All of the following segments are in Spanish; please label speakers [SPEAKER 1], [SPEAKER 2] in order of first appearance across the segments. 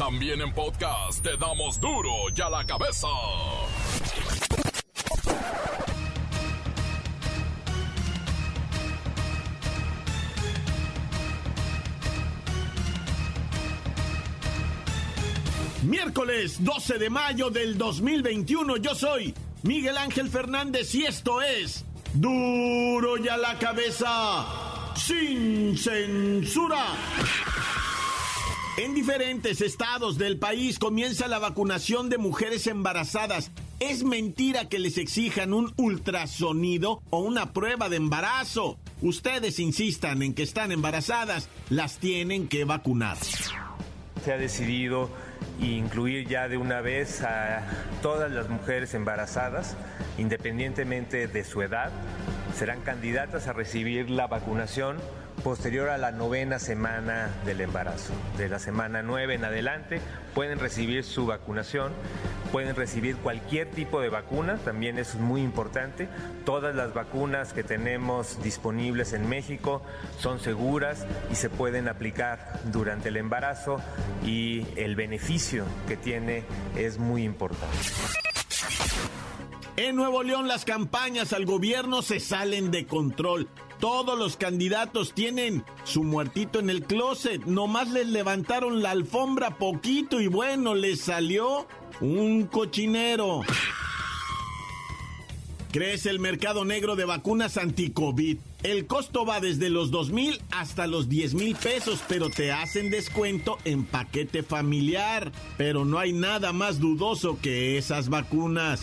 [SPEAKER 1] También en podcast te damos duro y a la cabeza.
[SPEAKER 2] Miércoles 12 de mayo del 2021, yo soy Miguel Ángel Fernández y esto es Duro y a la cabeza, sin censura. En diferentes estados del país comienza la vacunación de mujeres embarazadas. Es mentira que les exijan un ultrasonido o una prueba de embarazo. Ustedes insistan en que están embarazadas, las tienen que vacunar.
[SPEAKER 3] Se ha decidido incluir ya de una vez a todas las mujeres embarazadas, independientemente de su edad, serán candidatas a recibir la vacunación posterior a la novena semana del embarazo. De la semana 9 en adelante pueden recibir su vacunación, pueden recibir cualquier tipo de vacuna, también es muy importante. Todas las vacunas que tenemos disponibles en México son seguras y se pueden aplicar durante el embarazo y el beneficio que tiene es muy importante.
[SPEAKER 2] En Nuevo León las campañas al gobierno se salen de control. Todos los candidatos tienen su muertito en el closet. Nomás les levantaron la alfombra poquito y bueno, les salió un cochinero. Crece el mercado negro de vacunas anti-COVID. El costo va desde los 2 mil hasta los 10 mil pesos, pero te hacen descuento en paquete familiar. Pero no hay nada más dudoso que esas vacunas.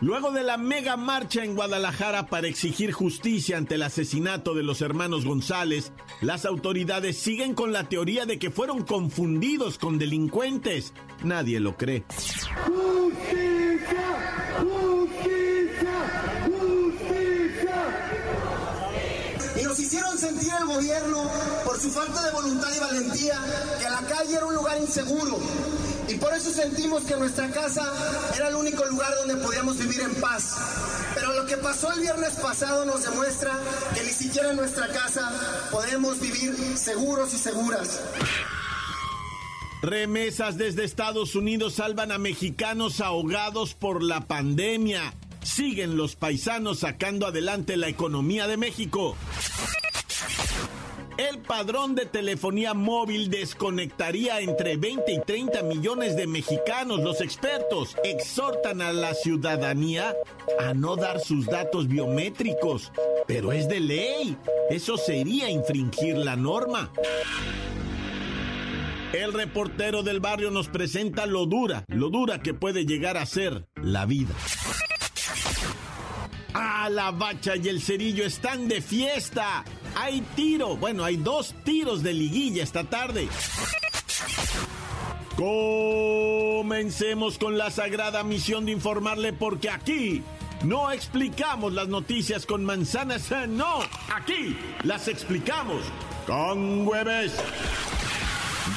[SPEAKER 2] Luego de la mega marcha en Guadalajara para exigir justicia ante el asesinato de los hermanos González, las autoridades siguen con la teoría de que fueron confundidos con delincuentes. Nadie lo cree.
[SPEAKER 4] Y nos hicieron sentir el gobierno, por su falta de voluntad y valentía, que la calle era un lugar inseguro. Y por eso sentimos que nuestra casa era el único lugar donde podíamos vivir en paz. Pero lo que pasó el viernes pasado nos demuestra que ni siquiera en nuestra casa podemos vivir seguros y seguras.
[SPEAKER 2] Remesas desde Estados Unidos salvan a mexicanos ahogados por la pandemia. Siguen los paisanos sacando adelante la economía de México. El padrón de telefonía móvil desconectaría entre 20 y 30 millones de mexicanos. Los expertos exhortan a la ciudadanía a no dar sus datos biométricos. Pero es de ley. Eso sería infringir la norma. El reportero del barrio nos presenta lo dura, lo dura que puede llegar a ser la vida. Ah, la bacha y el cerillo están de fiesta. Hay tiro, bueno, hay dos tiros de liguilla esta tarde. Comencemos con la sagrada misión de informarle porque aquí no explicamos las noticias con manzanas, no, aquí las explicamos con hueves.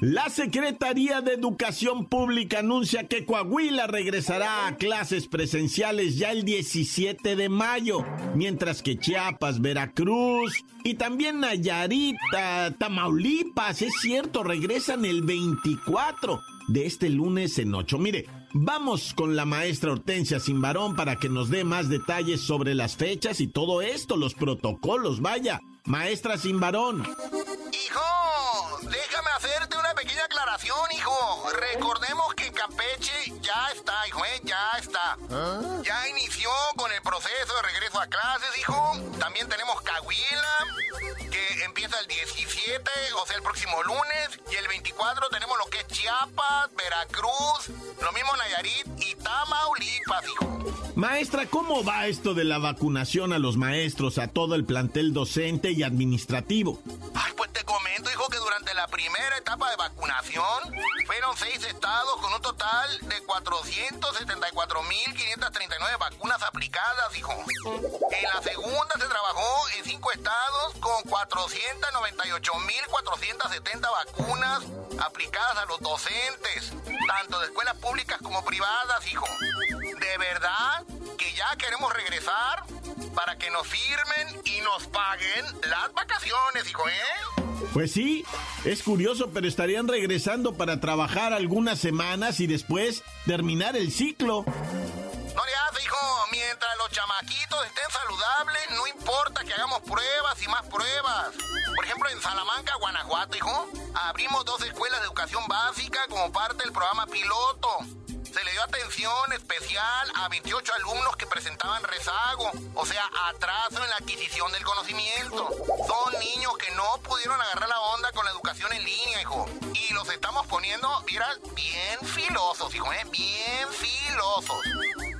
[SPEAKER 2] La Secretaría de Educación Pública anuncia que Coahuila regresará a clases presenciales ya el 17 de mayo, mientras que Chiapas, Veracruz y también Nayarita, Tamaulipas, es cierto, regresan el 24 de este lunes en 8. Mire, vamos con la maestra Hortensia Simbarón para que nos dé más detalles sobre las fechas y todo esto, los protocolos, vaya. Maestra Simbarón.
[SPEAKER 5] Hijo, déjame hacerte una pequeña aclaración, hijo. Recordemos que Campeche ya está, hijo, ¿eh? ya está. Ya inició con el proceso de regreso a clases, hijo. También tenemos Cahuila, que empieza el 17, o sea, el próximo lunes. Y el 24 tenemos lo que es Chiapas, Veracruz, lo mismo Nayarit y Tamaulipas, hijo.
[SPEAKER 2] Maestra, ¿cómo va esto de la vacunación a los maestros, a todo el plantel docente y administrativo?
[SPEAKER 5] Ay, pues te comento, hijo, que Durante la primera etapa de vacunación, fueron seis estados con un total de 474.539 vacunas aplicadas, hijo. En la segunda se trabajó en cinco estados con 498.470 vacunas aplicadas a los docentes, tanto de escuelas públicas como privadas, hijo. De verdad que ya queremos regresar para que nos firmen y nos paguen las vacaciones, hijo, ¿eh?
[SPEAKER 2] Pues sí, es curioso, pero estarían regresando para trabajar algunas semanas y después terminar el ciclo.
[SPEAKER 5] No le hace, hijo. Mientras los chamaquitos estén saludables, no importa que hagamos pruebas y más pruebas. Por ejemplo, en Salamanca, Guanajuato, hijo, abrimos dos escuelas de educación básica como parte del programa piloto se le dio atención especial a 28 alumnos que presentaban rezago, o sea, atraso en la adquisición del conocimiento. Son niños que no pudieron agarrar la onda con la educación en línea, hijo. Y los estamos poniendo, mira, bien filosos, hijo, ¿eh? Bien filosos.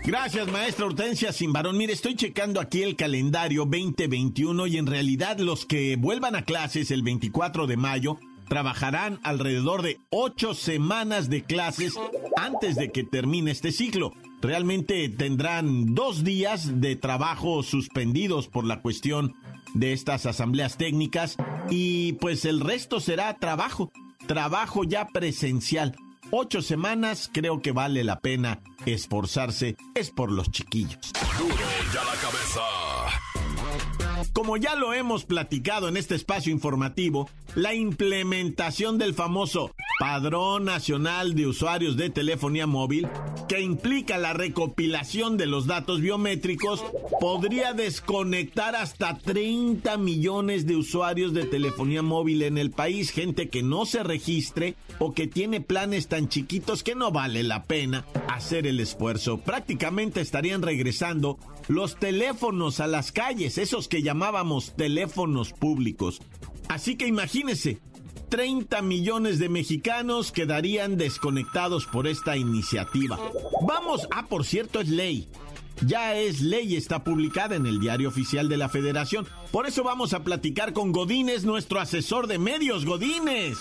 [SPEAKER 2] Gracias, maestra Hortensia Simbarón. Mire, estoy checando aquí el calendario 2021 y en realidad los que vuelvan a clases el 24 de mayo trabajarán alrededor de ocho semanas de clases antes de que termine este ciclo. Realmente tendrán dos días de trabajo suspendidos por la cuestión de estas asambleas técnicas y pues el resto será trabajo, trabajo ya presencial. Ocho semanas creo que vale la pena esforzarse, es por los chiquillos.
[SPEAKER 1] Duro ya la cabeza.
[SPEAKER 2] Como ya lo hemos platicado en este espacio informativo, la implementación del famoso Padrón Nacional de Usuarios de Telefonía Móvil, que implica la recopilación de los datos biométricos, podría desconectar hasta 30 millones de usuarios de telefonía móvil en el país, gente que no se registre o que tiene planes tan chiquitos que no vale la pena hacer el esfuerzo. Prácticamente estarían regresando los teléfonos a las calles, esos que llamábamos teléfonos públicos. Así que imagínese, 30 millones de mexicanos quedarían desconectados por esta iniciativa. Vamos, ah, por cierto, es ley. Ya es ley, está publicada en el diario oficial de la federación. Por eso vamos a platicar con Godínez, nuestro asesor de medios, Godínez.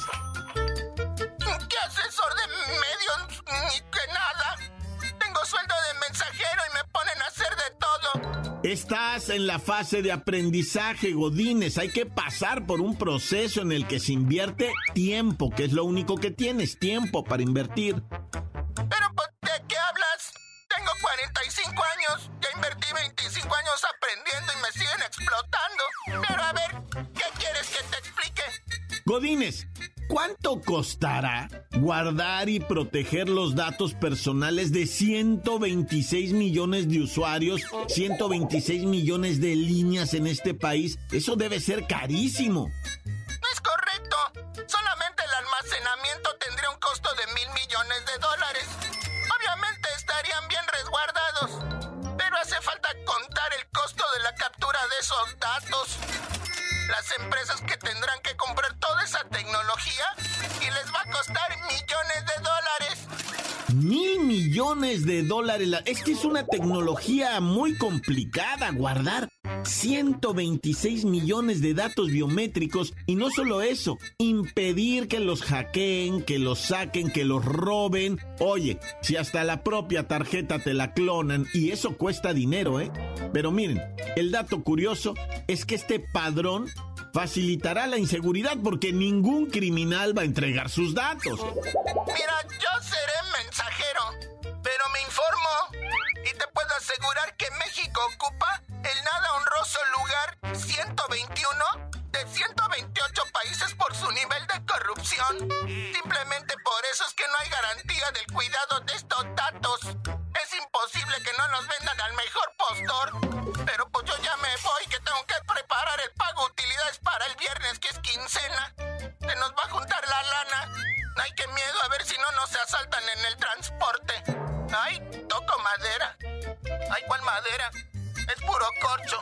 [SPEAKER 2] Estás en la fase de aprendizaje, Godínez. Hay que pasar por un proceso en el que se invierte tiempo, que es lo único que tienes, tiempo para invertir.
[SPEAKER 5] Pero pues, ¿de qué hablas? Tengo 45 años. Ya invertí 25 años aprendiendo y me siguen explotando. Pero a ver, ¿qué quieres que te explique?
[SPEAKER 2] Godínez, ¿cuánto costará guardar y proteger los datos personales de 126 millones de usuarios, 126 millones de líneas en este país? Eso debe ser carísimo.
[SPEAKER 5] No es correcto. Solamente el almacenamiento tendría un costo de mil millones de dólares. Obviamente estarían bien resguardados. Pero hace falta contar el costo de la captura de esos datos. Las empresas que tendrán que comprar toda esa tecnología y les va a costar millones de dólares.
[SPEAKER 2] Mil millones de dólares. la- Es que es una tecnología muy complicada guardar 126 millones de datos biométricos y no solo eso, impedir que los hackeen, que los saquen, que los roben. Oye, si hasta la propia tarjeta te la clonan y eso cuesta dinero, ¿eh? Pero miren, el dato curioso es que este padrón facilitará la inseguridad porque ningún criminal va a entregar sus datos.
[SPEAKER 5] Mira, yo pero me informo y te puedo asegurar que México ocupa el nada honroso lugar 121 de 128 países por su nivel de corrupción. Simplemente por eso es que no hay garantía del cuidado de estos datos. Es imposible que no nos vendan al mejor postor. Pero pues yo ya me voy que tengo que preparar el pago de utilidades para el viernes que es quincena. Se nos va a juntar la lana. Ay, qué miedo a ver si no nos asaltan en el transporte. Ay, toco madera. Ay, ¿cuál madera? Es puro corcho.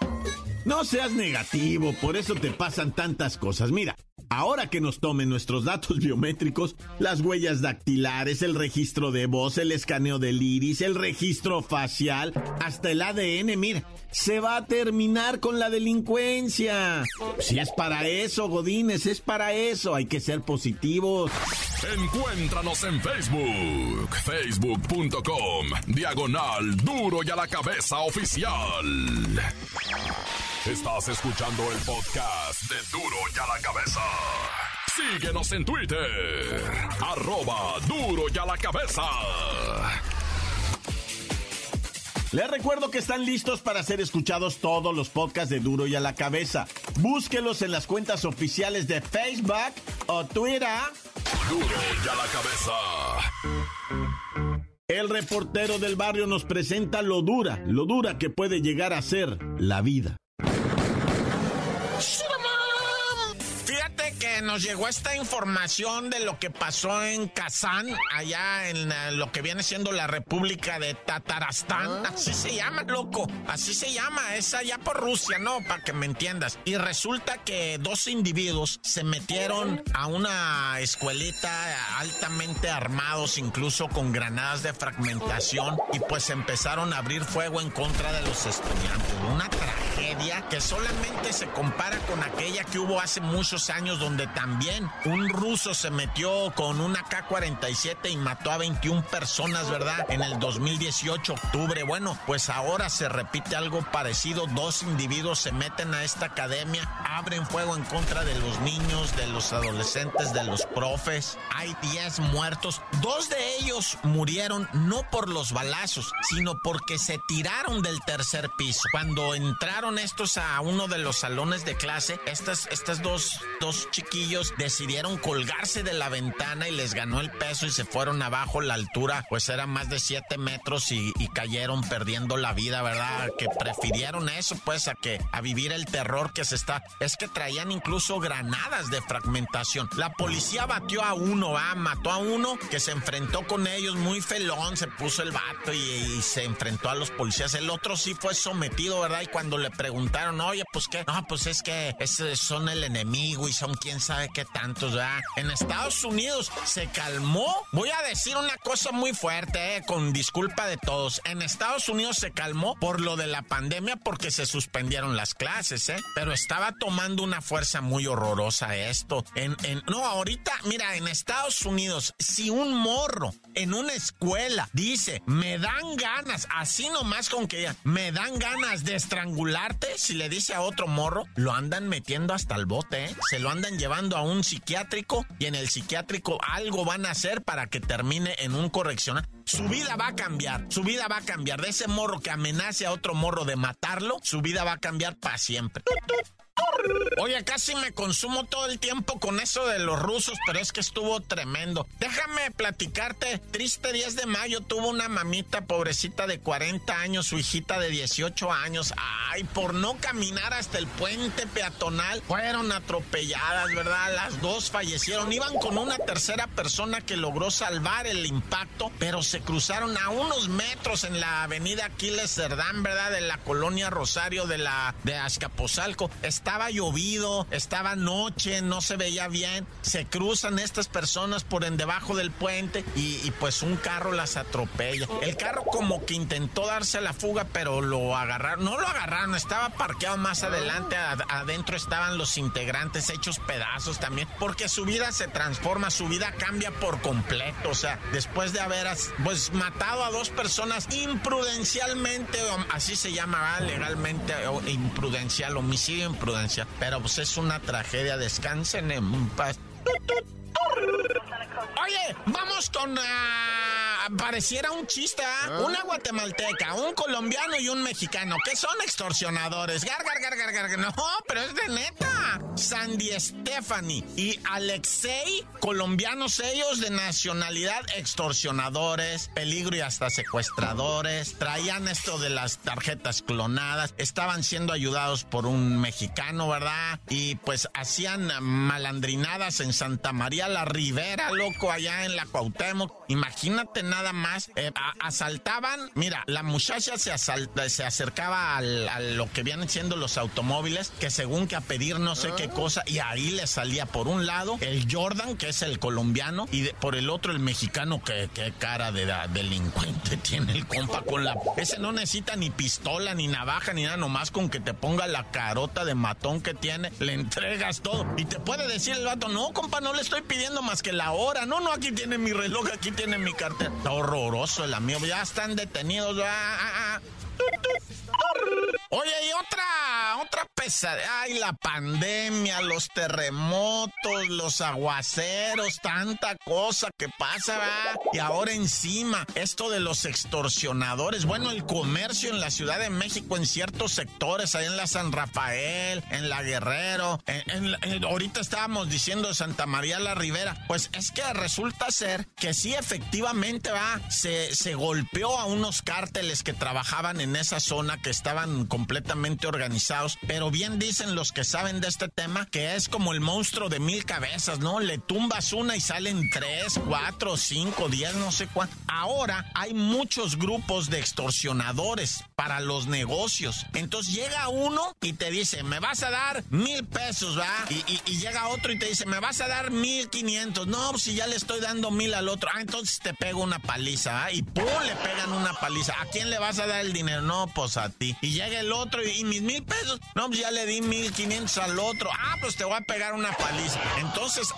[SPEAKER 2] No seas negativo, por eso te pasan tantas cosas. Mira,
[SPEAKER 6] ahora que nos tomen nuestros datos biométricos, las huellas dactilares, el registro de voz, el escaneo del iris, el registro facial, hasta el ADN, mira, se va a terminar con la delincuencia. Si es para eso, Godines, es para eso, hay que ser positivos.
[SPEAKER 1] Encuéntranos en Facebook, facebook.com, diagonal duro y a la cabeza oficial. Estás escuchando el podcast de duro y a la cabeza. Síguenos en Twitter, arroba duro y a la cabeza.
[SPEAKER 6] Les recuerdo que están listos para ser escuchados todos los podcasts de Duro y a la Cabeza. Búsquelos en las cuentas oficiales de Facebook o Twitter.
[SPEAKER 1] Duro y a la
[SPEAKER 6] cabeza. El reportero del barrio nos presenta lo dura, lo dura que puede llegar a ser la vida.
[SPEAKER 2] Nos llegó esta información de lo que pasó en Kazán, allá en eh, lo que viene siendo la República de Tatarastán. Ah. Así se llama, loco. Así se llama. Es allá por Rusia, ¿no? Para que me entiendas. Y resulta que dos individuos se metieron a una escuelita altamente armados, incluso con granadas de fragmentación, y pues empezaron a abrir fuego en contra de los estudiantes. Una tragedia que solamente se compara con aquella que hubo hace muchos años donde también un ruso se metió con una K-47 y mató a 21 personas, ¿verdad? En el 2018, octubre. Bueno, pues ahora se repite algo parecido. Dos individuos se meten a esta academia, abren fuego en contra de los niños, de los adolescentes, de los profes. Hay 10 muertos. Dos de ellos murieron no por los balazos, sino porque se tiraron del tercer piso. Cuando entraron estos a uno de los salones de clase, estas, estas dos, dos chiquillos decidieron colgarse de la ventana y les ganó el peso y se fueron abajo. La altura, pues era más de 7 metros y, cayeron perdiendo la vida, ¿verdad? Que prefirieron eso, pues, a que a vivir el terror que se está. Es que traían incluso granadas de fragmentación. La policía batió a uno, ¿va? Mató a uno que se enfrentó con ellos muy felón, se puso el vato y, se enfrentó a los policías. El otro sí fue sometido, ¿verdad? Y cuando le preguntaron, oye, pues qué, no, pues es que son el enemigo y son quién sabe qué tantos, ¿verdad? En Estados Unidos se calmó. Voy a decir una cosa muy fuerte, eh, con disculpa de todos. En Estados Unidos se calmó por lo de la pandemia porque se suspendieron las clases, ¿eh? Pero estaba tomando una fuerza muy horrorosa esto. En, en, no, ahorita, mira, en Estados Unidos, si un morro en una escuela dice, me dan ganas, así nomás con que me dan ganas de estrangularte, si le dice a otro morro, lo andan metiendo hasta el bote, ¿eh? Se lo andan llevando a un psiquiátrico y en el psiquiátrico algo van a hacer para que termine en un correccional. Su vida va a cambiar, su vida va a cambiar. De ese morro que amenace a otro morro de matarlo, su vida va a cambiar para siempre. Oye, casi me consumo todo el tiempo con eso de los rusos, pero es que estuvo tremendo. Déjame platicarte. Triste 10 de mayo tuvo una mamita pobrecita de 40 años, su hijita de 18 años. Ay, por no caminar hasta el puente peatonal, fueron atropelladas, ¿verdad? Las dos fallecieron. Iban con una tercera persona que logró salvar el impacto, pero se cruzaron a unos metros en la avenida Aquiles Cerdán, ¿verdad? De la colonia Rosario de la de Azcapotzalco estaba llovido, estaba noche, no se veía bien, se cruzan estas personas por en debajo del puente y, pues un carro las atropella. El carro como que intentó darse la fuga, pero lo agarraron, no lo agarraron, estaba parqueado más adelante, adentro estaban los integrantes hechos pedazos también, porque su vida se transforma, su vida cambia por completo, o sea, después de haber pues matado a dos personas imprudencialmente, así se llama legalmente, imprudencial, homicidio imprudencial pero pues es una tragedia. Descansen en paz. Oye, vamos con... Ah, pareciera un chiste, ¿ah? Una guatemalteca, un colombiano y un mexicano, que son extorsionadores. Gar, gar, gar, gar, No, pero es de neta. Sandy Stephanie y Alexei, colombianos ellos de nacionalidad, extorsionadores, peligro y hasta secuestradores. Traían esto de las tarjetas clonadas. Estaban siendo ayudados por un mexicano, ¿verdad? Y pues hacían malandrinadas en Santa María la Rivera, loco allá en la Cuauhtémoc. Imagínate nada más, eh, asaltaban, mira, la muchacha se, asalta, se acercaba al, a lo que vienen siendo los automóviles, que según que a pedir no sé qué cosa, y ahí le salía por un lado el Jordan, que es el colombiano, y por el otro el mexicano, que, qué cara de delincuente tiene el compa con la... Ese no necesita ni pistola, ni navaja, ni nada, nomás con que te ponga la carota de matón que tiene, le entregas todo. Y te puede decir el vato, no, compa, no le estoy pidiendo más que la hora. No, no, aquí tiene mi reloj, aquí tiene mi cartera. Está horroroso el amigo, ya están detenidos. Ah, ah, ah. Oye, y otra, otra pesadilla. Ay, la pandemia, los terremotos, los aguaceros, tanta cosa que pasa. Y ahora encima, esto de los extorsionadores. Bueno, el comercio en la Ciudad de México en ciertos sectores, ahí en la San Rafael, en la Guerrero, ahorita estábamos diciendo Santa María la Ribera. Pues es que resulta ser que sí, efectivamente, va, se, se golpeó a unos cárteles que trabajaban en esa zona que estaban completamente organizados, pero bien dicen los que saben de este tema que es como el monstruo de mil cabezas, ¿no? Le tumbas una y salen tres, cuatro, cinco, diez, no sé cuánto. Ahora hay muchos grupos de extorsionadores para los negocios. Entonces llega uno y te dice, me vas a dar mil pesos, ¿va? Y, llega otro y te dice, me vas a dar mil quinientos. No, pues si ya le estoy dando mil al otro. Ah, entonces te pego una paliza, ¿va? Y pum, le pegan una paliza. ¿A quién le vas a dar el dinero? No, pues a ti. Y llega el otro y, mis mil pesos. No, pues ya le di mil quinientos al otro. Ah, pues te voy a pegar una paliza. Entonces,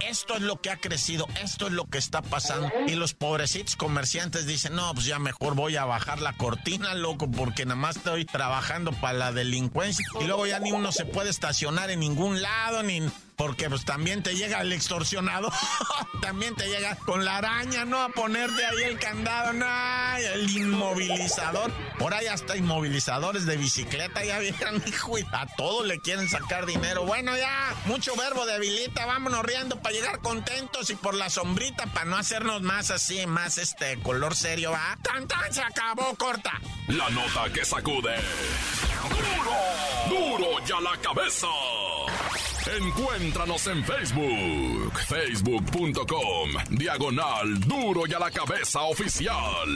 [SPEAKER 2] esto es lo que ha crecido, esto es lo que está pasando. Y los pobrecitos comerciantes dicen, no, pues ya mejor voy a bajar la cortina, loco, porque nada más estoy trabajando para la delincuencia. Y luego ya ni uno se puede estacionar en ningún lado, ni porque pues también te llega el extorsionado, también te llega con la araña, ¿no? A ponerte ahí el candado, no, el inmovilizador. Por ahí hasta inmovilizadores de bicicleta, ya vieron, hijo, a todos le quieren sacar dinero. Bueno, ya, mucho verbo debilita, vámonos riendo para llegar contentos y por la sombrita para no hacernos más así, más este color serio, ¿va? ¡Tan, tan! Se acabó, corta.
[SPEAKER 1] La nota que sacude. ¡Duro! ¡Duro ya la cabeza! Encuéntranos en Facebook, facebook.com, diagonal duro y a la cabeza oficial.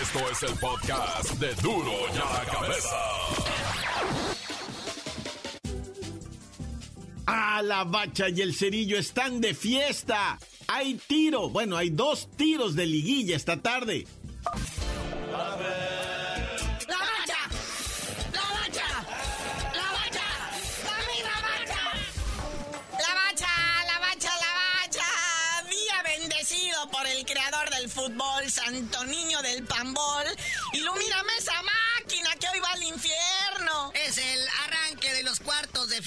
[SPEAKER 1] Esto es el podcast de duro y a la cabeza.
[SPEAKER 6] A la bacha y el cerillo están de fiesta. Hay tiro, bueno, hay dos tiros de liguilla esta tarde.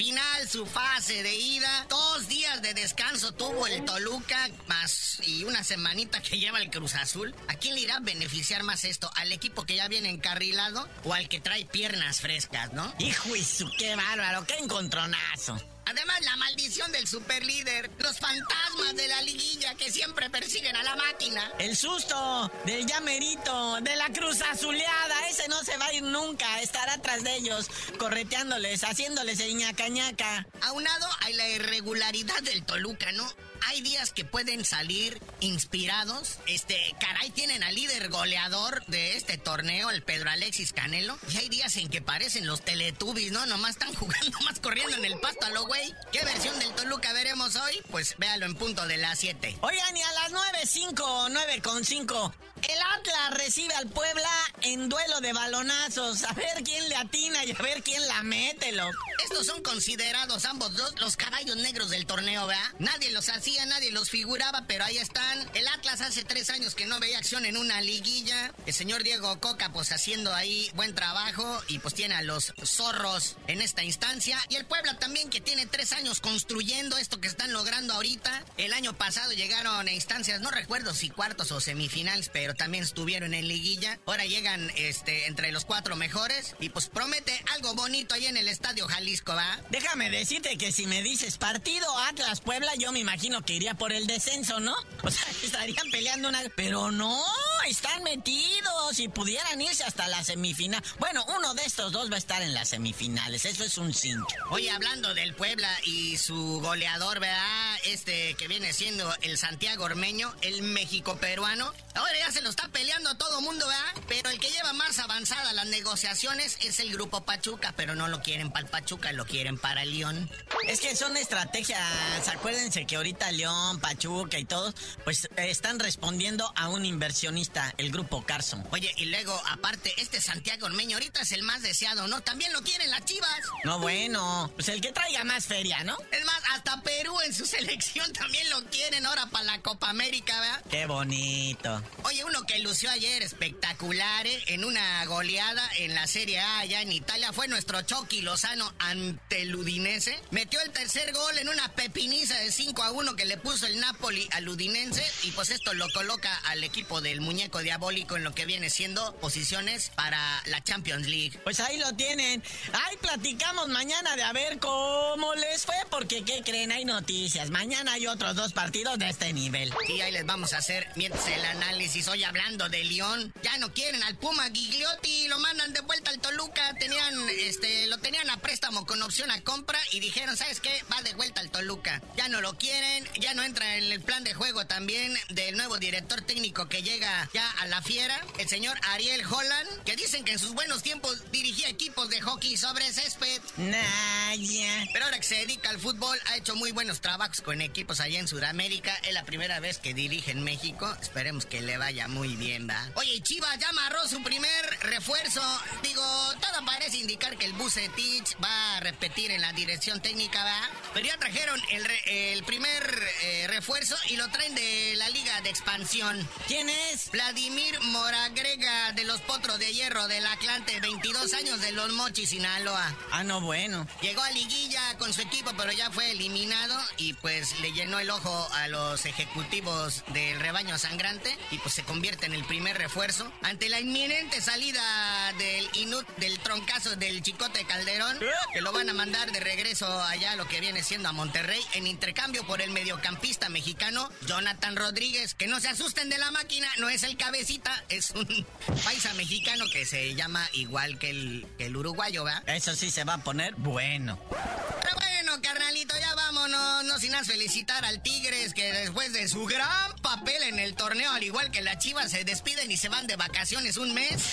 [SPEAKER 7] Final, su fase de ida. Dos días de descanso tuvo el Toluca, más y una semanita que lleva el Cruz Azul. ¿A quién le irá a beneficiar más esto? ¿Al equipo que ya viene encarrilado o al que trae piernas frescas, no?
[SPEAKER 8] Hijo y su, qué bárbaro, qué encontronazo.
[SPEAKER 7] Además, la maldición del superlíder, los fantasmas de la liguilla que siempre persiguen a la máquina.
[SPEAKER 8] El susto del llamerito, de la cruz azuleada, ese no se nunca, estará tras de ellos, correteándoles, haciéndoles el ñaca
[SPEAKER 7] Aunado a la irregularidad del Toluca, ¿no? hay días que pueden salir inspirados. Este, caray, tienen al líder goleador de este torneo, el Pedro Alexis Canelo. Y hay días en que parecen los Teletubbies, ¿no? Nomás están jugando, más corriendo en el pasto a lo güey. ¿Qué versión del Toluca veremos hoy? Pues véalo en punto de las 7.
[SPEAKER 8] Oigan, y a las 9.5 o 9.5, el Atlas recibe al Puebla en duelo de balonazos. A ver quién le atina y a ver quién la mete, loco.
[SPEAKER 7] Estos son considerados ambos dos los caballos negros del torneo, ¿verdad? Nadie los hacía nadie los figuraba, pero ahí están. El Atlas hace tres años que no veía acción en una liguilla. El señor Diego Coca, pues haciendo ahí buen trabajo y pues tiene a los zorros en esta instancia. Y el Puebla también, que tiene tres años construyendo esto que están logrando ahorita. El año pasado llegaron a instancias, no recuerdo si cuartos o semifinales, pero también estuvieron en liguilla. Ahora llegan este, entre los cuatro mejores y pues promete algo bonito ahí en el Estadio Jalisco, ¿va?
[SPEAKER 8] Déjame decirte que si me dices partido Atlas Puebla, yo me imagino que iría por el descenso, ¿no? O sea, estarían peleando una... Pero no, están metidos y pudieran irse hasta la semifinal. Bueno, uno de estos dos va a estar en las semifinales, eso es un 5.
[SPEAKER 7] Oye, hablando del Puebla y su goleador, ¿verdad? este que viene siendo el Santiago Ormeño, el México peruano. Ahora ya se lo está peleando todo mundo, ¿verdad? Pero el que lleva más avanzada las negociaciones es el grupo Pachuca, pero no lo quieren para el Pachuca, lo quieren para el León.
[SPEAKER 8] Es que son estrategias, acuérdense que ahorita León, Pachuca y todos, pues están respondiendo a un inversionista, el grupo Carson.
[SPEAKER 7] Oye, y luego, aparte, este Santiago Ormeño ahorita es el más deseado, ¿no? También lo quieren las chivas.
[SPEAKER 8] No, bueno, pues el que traiga más feria, ¿no?
[SPEAKER 7] Es más, hasta Perú en su selección también lo quieren ahora para la Copa América, ¿verdad?
[SPEAKER 8] Qué bonito.
[SPEAKER 7] Oye, uno que lució ayer espectacular ¿eh? en una goleada en la Serie A allá en Italia fue nuestro Chucky Lozano ante el Udinese. Metió el tercer gol en una pepiniza de 5 a 1 que le puso el Napoli al Udinense y pues esto lo coloca al equipo del muñeco diabólico en lo que viene siendo posiciones para la Champions League.
[SPEAKER 8] Pues ahí lo tienen. Ahí platicamos mañana de a ver cómo les fue porque ¿qué creen? Hay noticias. Mañana hay otros dos partidos de este nivel.
[SPEAKER 7] Y ahí les vamos a hacer mientras el análisis. Hablando de León, ya no quieren al Puma Gigliotti, lo mandan de vuelta al Toluca. Tenían, este, lo tenían a préstamo con opción a compra y dijeron, ¿sabes qué? Va de vuelta al Toluca. Ya no lo quieren, ya no entra en el plan de juego también del nuevo director técnico que llega ya a la fiera, el señor Ariel Holland, que dicen que en sus buenos tiempos dirigía equipos de hockey sobre césped.
[SPEAKER 8] Nah,
[SPEAKER 7] Pero ahora que se dedica al fútbol, ha hecho muy buenos trabajos con equipos allá en Sudamérica. Es la primera vez que dirige en México. Esperemos que le vaya muy bien, ¿va? Oye, Chivas ya amarró su primer refuerzo. Digo, todo parece indicar que el Bucetich va a repetir en la dirección técnica, ¿va? Pero ya trajeron el, el primer eh, refuerzo y lo traen de la Liga de Expansión.
[SPEAKER 8] ¿Quién es?
[SPEAKER 7] Vladimir Moragrega de los Potros de Hierro del Atlante, 22 años de los Mochis, Sinaloa.
[SPEAKER 8] Ah, no, bueno.
[SPEAKER 7] Llegó a liguilla con su equipo, pero ya fue eliminado y pues le llenó el ojo a los ejecutivos del rebaño sangrante y pues se convierte en el primer refuerzo. Ante la inminente salida del Inut, del troncazo del Chicote Calderón, que lo van a mandar de regreso allá lo que viene siendo a Monterrey en intercambio por el mediocampista mexicano Jonathan Rodríguez. Que no se asusten de la máquina, no es el cabecita, es un paisa mexicano que se llama igual que el, que el uruguayo, ¿verdad?
[SPEAKER 8] Eso sí se va a poner bueno.
[SPEAKER 7] Pero bueno, carnalito, ya vámonos, no sin felicitar al Tigres que después de su gran papel en el torneo, al igual que la Chivas, se despiden y se van de vacaciones un mes.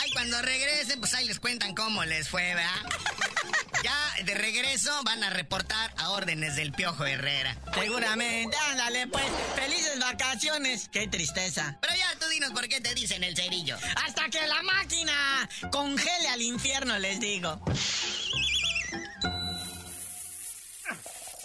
[SPEAKER 7] Ay, cuando regresen, pues ahí les cuentan cómo les fue, ¿verdad? Ya de regreso van a reportar a órdenes del Piojo Herrera.
[SPEAKER 8] Seguramente, ándale pues, felices vacaciones. Qué tristeza.
[SPEAKER 7] Pero ya tú dinos por qué te dicen el cerillo.
[SPEAKER 8] Hasta que la máquina congele al infierno, les digo.